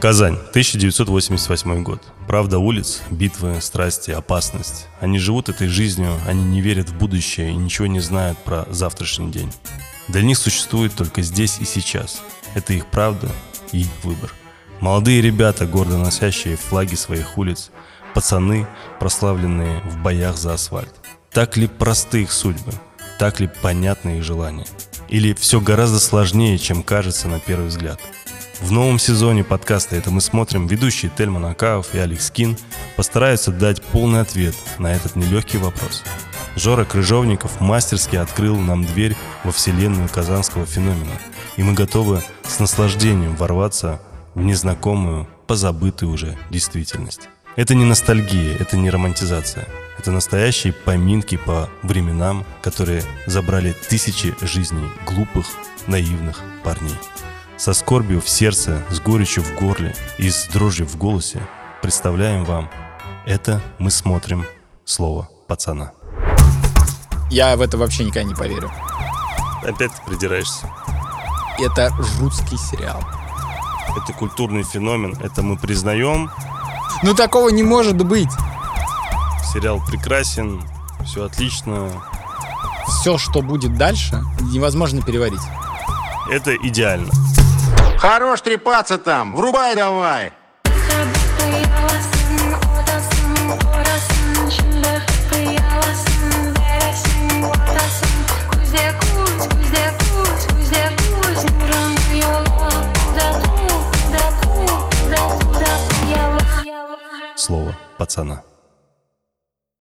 Казань, 1988 год. Правда улиц, битвы, страсти, опасность. Они живут этой жизнью, они не верят в будущее и ничего не знают про завтрашний день. Для них существует только здесь и сейчас. Это их правда и их выбор. Молодые ребята, гордо носящие флаги своих улиц, пацаны, прославленные в боях за асфальт. Так ли просты их судьбы? Так ли понятны их желания? Или все гораздо сложнее, чем кажется на первый взгляд – в новом сезоне подкаста «Это мы смотрим» ведущие Тельман Акаов и Алекс Кин постараются дать полный ответ на этот нелегкий вопрос. Жора Крыжовников мастерски открыл нам дверь во вселенную казанского феномена, и мы готовы с наслаждением ворваться в незнакомую, позабытую уже действительность. Это не ностальгия, это не романтизация. Это настоящие поминки по временам, которые забрали тысячи жизней глупых, наивных парней. Со скорбью в сердце, с горечью в горле и с дрожью в голосе представляем вам «Это мы смотрим слово пацана». Я в это вообще никогда не поверю. Опять ты придираешься. Это жуткий сериал. Это культурный феномен, это мы признаем. Ну такого не может быть. Сериал прекрасен, все отлично. Все, что будет дальше, невозможно переварить. Это идеально. Хорош трепаться там, врубай давай. Слово пацана.